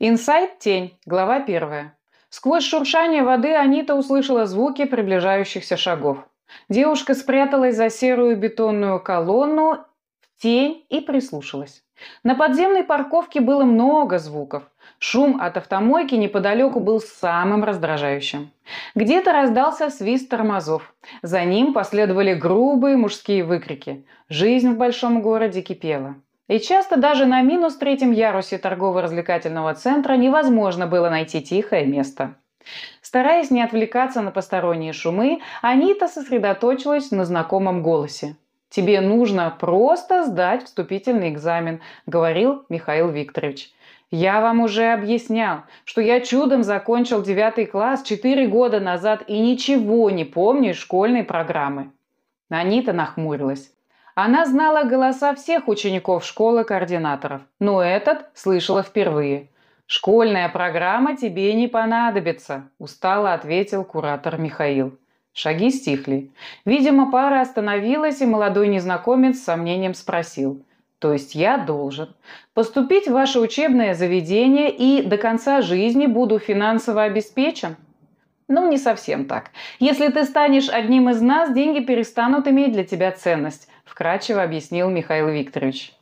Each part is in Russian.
Инсайт «Тень», глава первая. Сквозь шуршание воды Анита услышала звуки приближающихся шагов. Девушка спряталась за серую бетонную колонну в тень и прислушалась. На подземной парковке было много звуков. Шум от автомойки неподалеку был самым раздражающим. Где-то раздался свист тормозов. За ним последовали грубые мужские выкрики. Жизнь в большом городе кипела. И часто даже на минус третьем ярусе торгово-развлекательного центра невозможно было найти тихое место. Стараясь не отвлекаться на посторонние шумы, Анита сосредоточилась на знакомом голосе. «Тебе нужно просто сдать вступительный экзамен», – говорил Михаил Викторович. «Я вам уже объяснял, что я чудом закончил девятый класс четыре года назад и ничего не помню из школьной программы». Анита нахмурилась. Она знала голоса всех учеников школы-координаторов, но этот слышала впервые. «Школьная программа тебе не понадобится», – устало ответил куратор Михаил. Шаги стихли. Видимо, пара остановилась, и молодой незнакомец с сомнением спросил. «То есть я должен поступить в ваше учебное заведение и до конца жизни буду финансово обеспечен?» Ну, не совсем так. Если ты станешь одним из нас, деньги перестанут иметь для тебя ценность вкратчиво объяснил Михаил Викторович.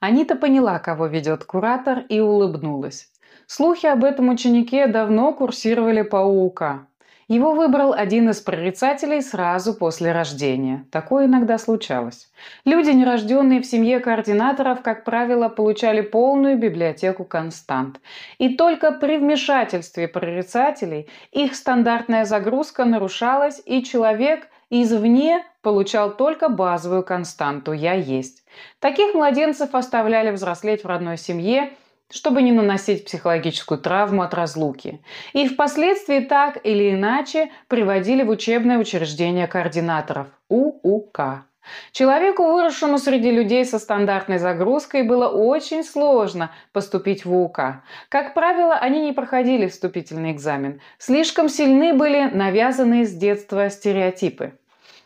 Анита поняла, кого ведет куратор, и улыбнулась. Слухи об этом ученике давно курсировали по УК. Его выбрал один из прорицателей сразу после рождения. Такое иногда случалось. Люди, нерожденные в семье координаторов, как правило, получали полную библиотеку констант. И только при вмешательстве прорицателей их стандартная загрузка нарушалась, и человек извне получал только базовую константу «я есть». Таких младенцев оставляли взрослеть в родной семье, чтобы не наносить психологическую травму от разлуки. И впоследствии так или иначе приводили в учебное учреждение координаторов – УУК. Человеку, выросшему среди людей со стандартной загрузкой, было очень сложно поступить в УК. Как правило, они не проходили вступительный экзамен. Слишком сильны были навязанные с детства стереотипы.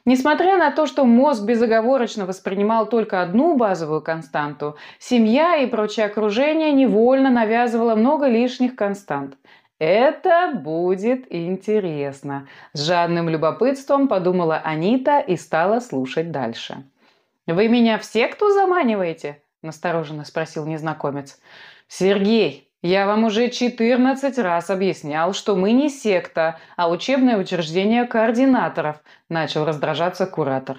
Несмотря на то, что мозг безоговорочно воспринимал только одну базовую константу, семья и прочее окружение невольно навязывало много лишних констант. «Это будет интересно», – с жадным любопытством подумала Анита и стала слушать дальше. «Вы меня в секту заманиваете?» – настороженно спросил незнакомец. «Сергей, я вам уже 14 раз объяснял, что мы не секта, а учебное учреждение координаторов, начал раздражаться куратор.